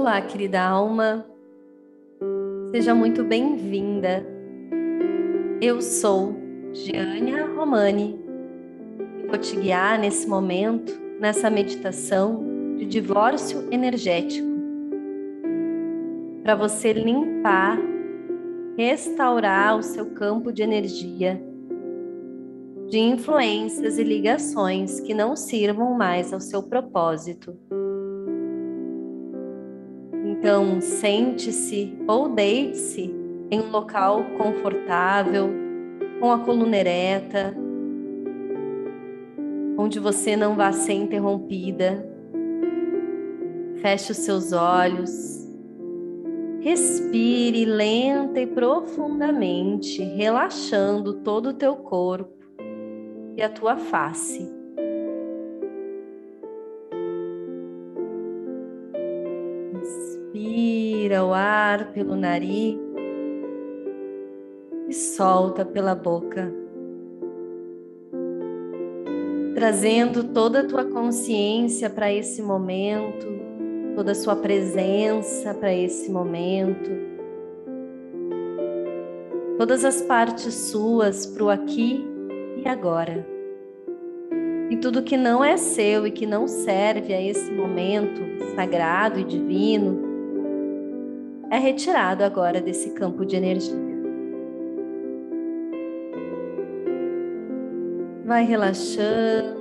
Olá, querida alma. Seja muito bem-vinda. Eu sou Giania Romani e vou te guiar nesse momento, nessa meditação de divórcio energético, para você limpar, restaurar o seu campo de energia, de influências e ligações que não sirvam mais ao seu propósito. Então, sente-se ou deite-se em um local confortável, com a coluna ereta, onde você não vá ser interrompida. Feche os seus olhos. Respire lenta e profundamente, relaxando todo o teu corpo e a tua face. Inspira o ar pelo nariz e solta pela boca. Trazendo toda a tua consciência para esse momento, toda a sua presença para esse momento, todas as partes suas para o aqui e agora. E tudo que não é seu e que não serve a esse momento sagrado e divino é retirado agora desse campo de energia. Vai relaxando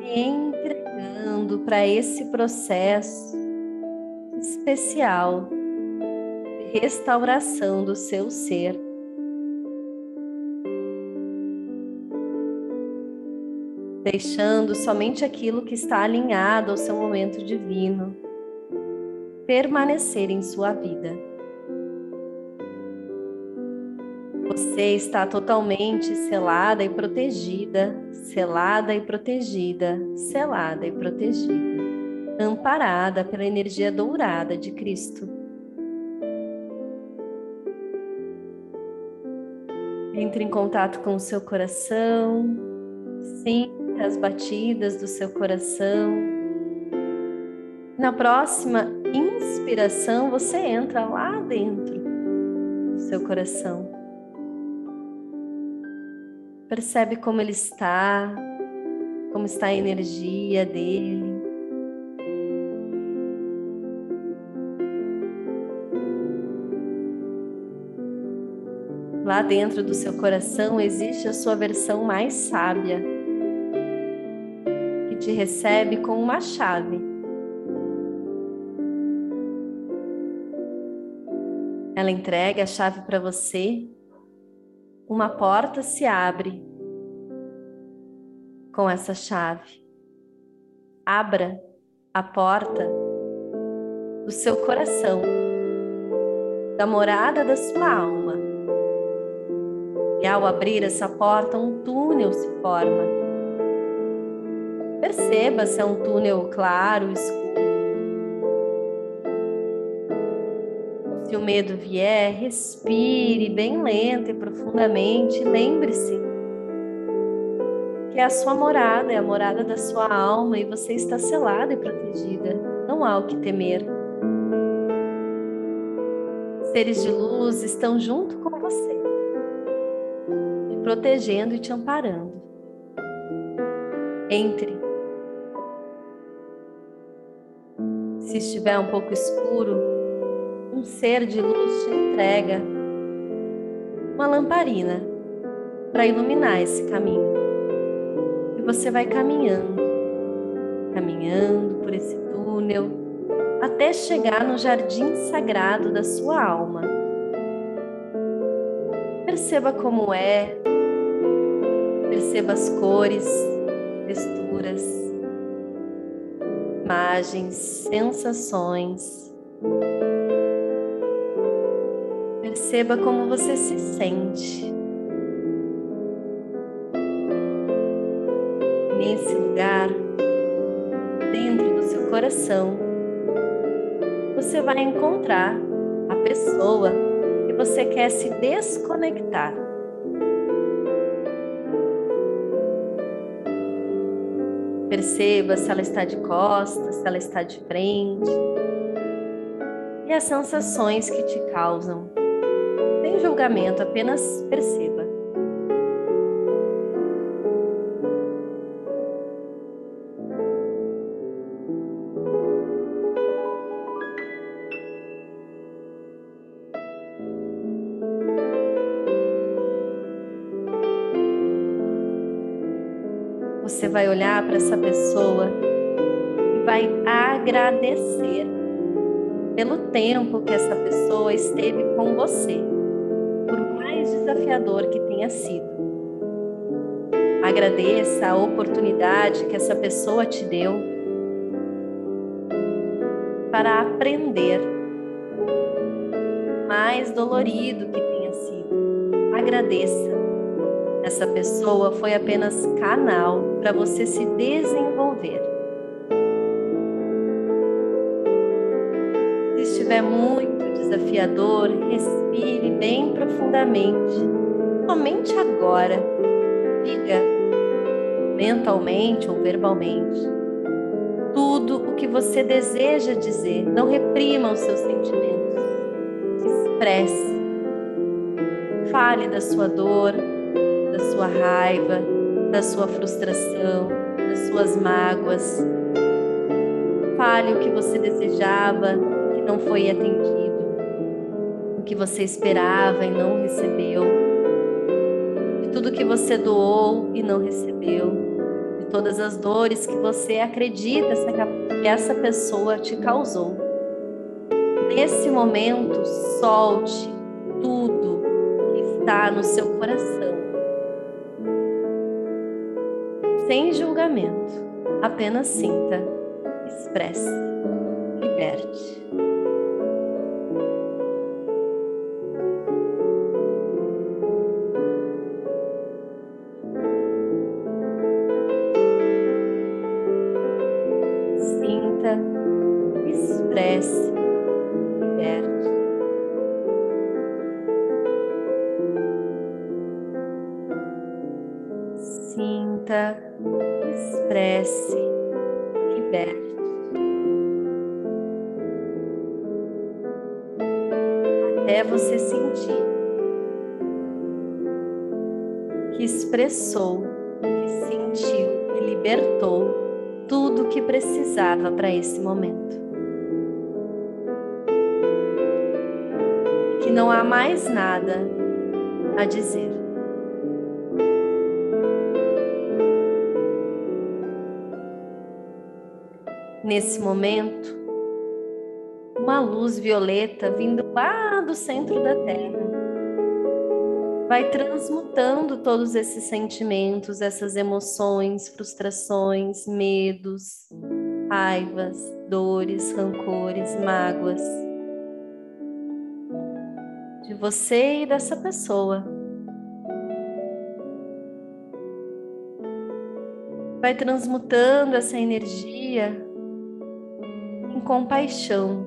e entregando para esse processo especial de restauração do seu ser. Deixando somente aquilo que está alinhado ao seu momento divino permanecer em sua vida. Você está totalmente selada e protegida, selada e protegida, selada e protegida, amparada pela energia dourada de Cristo. Entre em contato com o seu coração, sinta as batidas do seu coração. Na próxima inspiração, você entra lá dentro do seu coração. Percebe como ele está, como está a energia dele. Lá dentro do seu coração existe a sua versão mais sábia, que te recebe com uma chave Ela entrega a chave para você, uma porta se abre com essa chave. Abra a porta do seu coração, da morada da sua alma. E ao abrir essa porta, um túnel se forma. Perceba se é um túnel claro, escuro Se o medo vier, respire bem lento e profundamente. Lembre-se que a sua morada, é a morada da sua alma e você está selada e protegida. Não há o que temer. Seres de luz estão junto com você, te protegendo e te amparando. Entre. Se estiver um pouco escuro, um ser de luz te entrega uma lamparina para iluminar esse caminho. E você vai caminhando, caminhando por esse túnel até chegar no jardim sagrado da sua alma. Perceba como é, perceba as cores, texturas, imagens, sensações. Perceba como você se sente. Nesse lugar, dentro do seu coração, você vai encontrar a pessoa que você quer se desconectar. Perceba se ela está de costas, se ela está de frente. E as sensações que te causam. Julgamento, apenas perceba. você vai olhar para essa pessoa e vai agradecer pelo tempo que essa pessoa esteve com você, mais desafiador que tenha sido. Agradeça a oportunidade que essa pessoa te deu para aprender, mais dolorido que tenha sido. Agradeça essa pessoa foi apenas canal para você se desenvolver. Estiver muito desafiador, respire bem profundamente. Somente agora, diga mentalmente ou verbalmente tudo o que você deseja dizer. Não reprima os seus sentimentos. Expresse. Fale da sua dor, da sua raiva, da sua frustração, das suas mágoas. Fale o que você desejava não foi atendido, o que você esperava e não recebeu, de tudo que você doou e não recebeu, de todas as dores que você acredita que essa pessoa te causou. Nesse momento, solte tudo que está no seu coração sem julgamento. Apenas sinta, expresse, liberte. Sentir que expressou, que sentiu, que libertou tudo o que precisava para esse momento. Que não há mais nada a dizer. Nesse momento, luz violeta vindo lá do centro da Terra vai transmutando todos esses sentimentos, essas emoções, frustrações, medos, raivas, dores, rancores, mágoas de você e dessa pessoa. Vai transmutando essa energia compaixão,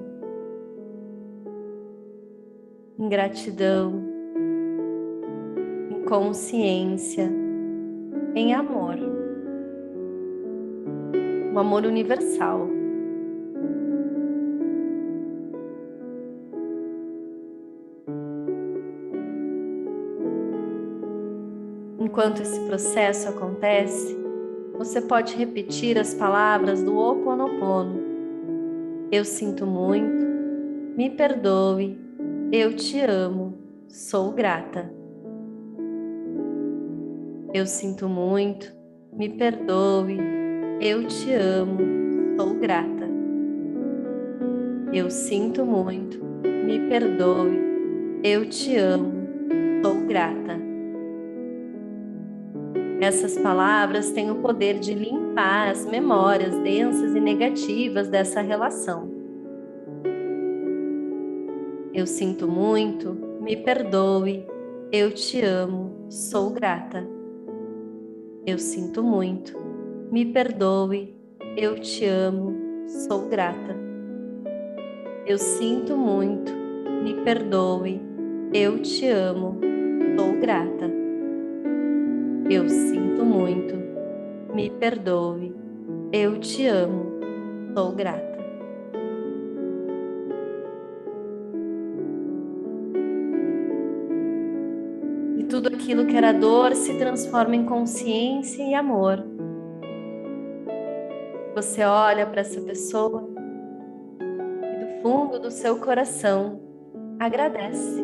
em gratidão, em consciência, em amor. Um amor universal. Enquanto esse processo acontece, você pode repetir as palavras do Ho Oponopono eu sinto muito, me perdoe, eu te amo, sou grata. Eu sinto muito, me perdoe, eu te amo, sou grata. Eu sinto muito, me perdoe, eu te amo, sou grata. Essas palavras têm o poder de limpar as memórias densas e negativas dessa relação. Eu sinto muito, me perdoe, eu te amo, sou grata. Eu sinto muito, me perdoe, eu te amo, sou grata. Eu sinto muito, me perdoe, eu te amo, sou grata. Eu sinto muito, me perdoe, Eu te amo. Sou grata. Tudo aquilo que era dor se transforma em consciência e amor. Você olha para essa pessoa e do fundo do seu coração agradece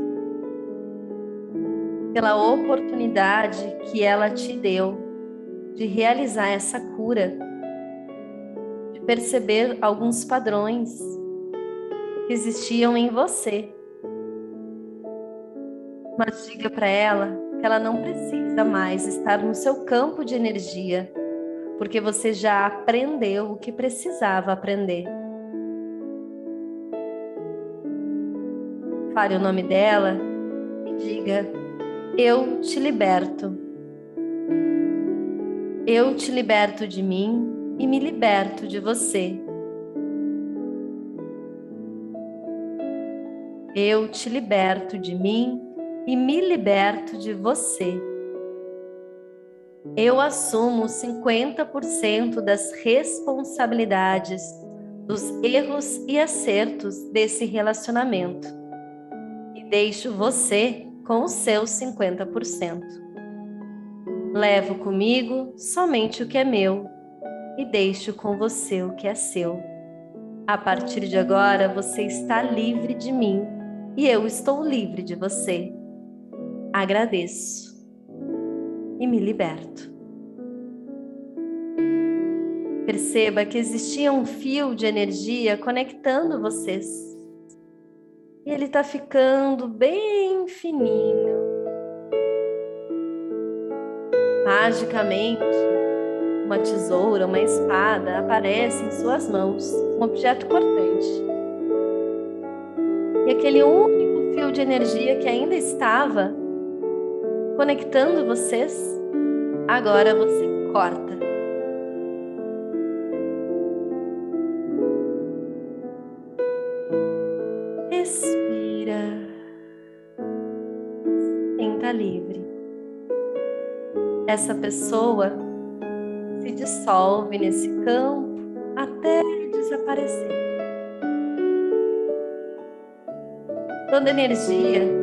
pela oportunidade que ela te deu de realizar essa cura, de perceber alguns padrões que existiam em você. Mas diga para ela que ela não precisa mais estar no seu campo de energia, porque você já aprendeu o que precisava aprender. Fale o nome dela e diga eu te liberto. Eu te liberto de mim e me liberto de você. Eu te liberto de mim e me liberto de você. Eu assumo 50% das responsabilidades dos erros e acertos desse relacionamento e deixo você com os seus 50%. Levo comigo somente o que é meu e deixo com você o que é seu. A partir de agora, você está livre de mim e eu estou livre de você. Agradeço e me liberto. Perceba que existia um fio de energia conectando vocês e ele está ficando bem fininho. Magicamente, uma tesoura, uma espada aparece em suas mãos, um objeto cortante. E aquele único fio de energia que ainda estava conectando vocês, agora você corta. livre. Essa pessoa se dissolve nesse campo até desaparecer. Toda energia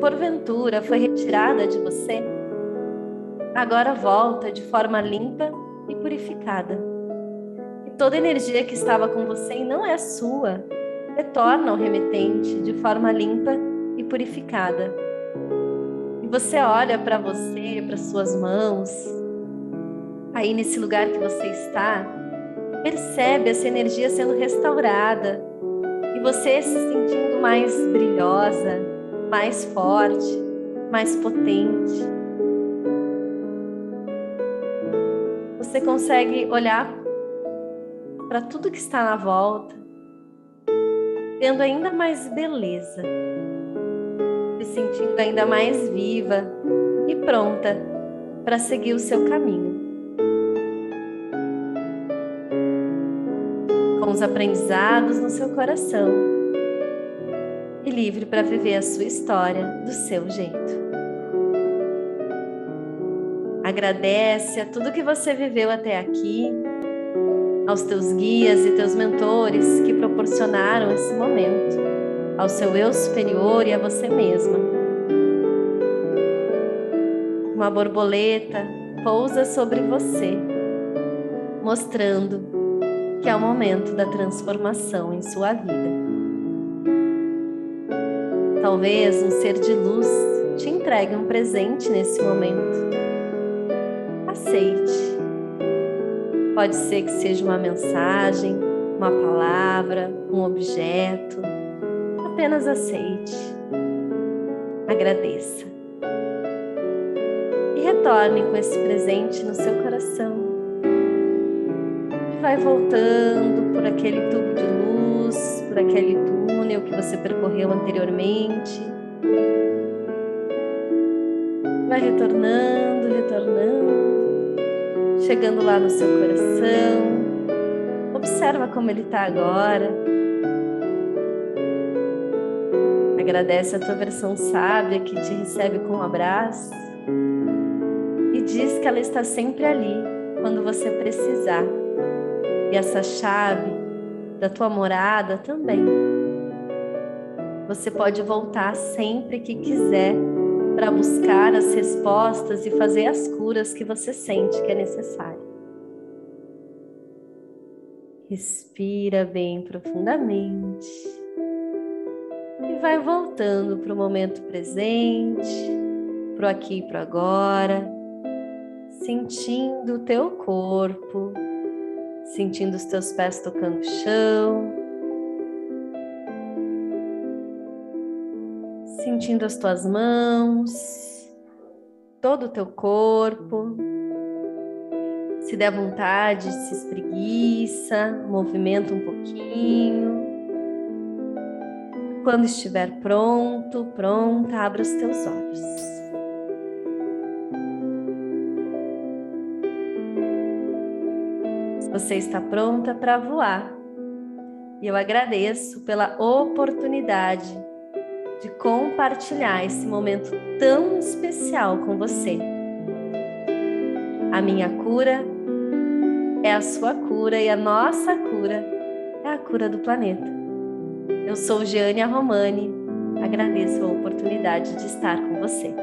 porventura foi retirada de você, agora volta de forma limpa e purificada. E toda energia que estava com você e não é sua, retorna ao remetente de forma limpa e purificada você olha para você, para suas mãos, aí nesse lugar que você está, percebe essa energia sendo restaurada e você se sentindo mais brilhosa, mais forte, mais potente. Você consegue olhar para tudo que está na volta, tendo ainda mais beleza se sentindo ainda mais viva e pronta para seguir o seu caminho. Com os aprendizados no seu coração e livre para viver a sua história do seu jeito. Agradece a tudo que você viveu até aqui, aos teus guias e teus mentores que proporcionaram esse momento ao seu eu superior e a você mesma. Uma borboleta pousa sobre você, mostrando que é o momento da transformação em sua vida. Talvez um ser de luz te entregue um presente nesse momento. Aceite. Pode ser que seja uma mensagem, uma palavra, um objeto apenas aceite, agradeça e retorne com esse presente no seu coração. Vai voltando por aquele tubo de luz, por aquele túnel que você percorreu anteriormente. Vai retornando, retornando, chegando lá no seu coração. Observa como ele está agora. Agradece a tua versão sábia que te recebe com um abraço e diz que ela está sempre ali quando você precisar. E essa chave da tua morada também. Você pode voltar sempre que quiser para buscar as respostas e fazer as curas que você sente que é necessário. Respira bem profundamente e vai voltando para o momento presente, para o aqui e para agora, sentindo o teu corpo, sentindo os teus pés tocando o chão, sentindo as tuas mãos, todo o teu corpo. Se der vontade, se espreguiça, movimenta um pouquinho. Quando estiver pronto, pronta, abra os teus olhos. Você está pronta para voar. E eu agradeço pela oportunidade de compartilhar esse momento tão especial com você. A minha cura é a sua cura e a nossa cura é a cura do planeta. Eu sou Giane Romani, agradeço a oportunidade de estar com você.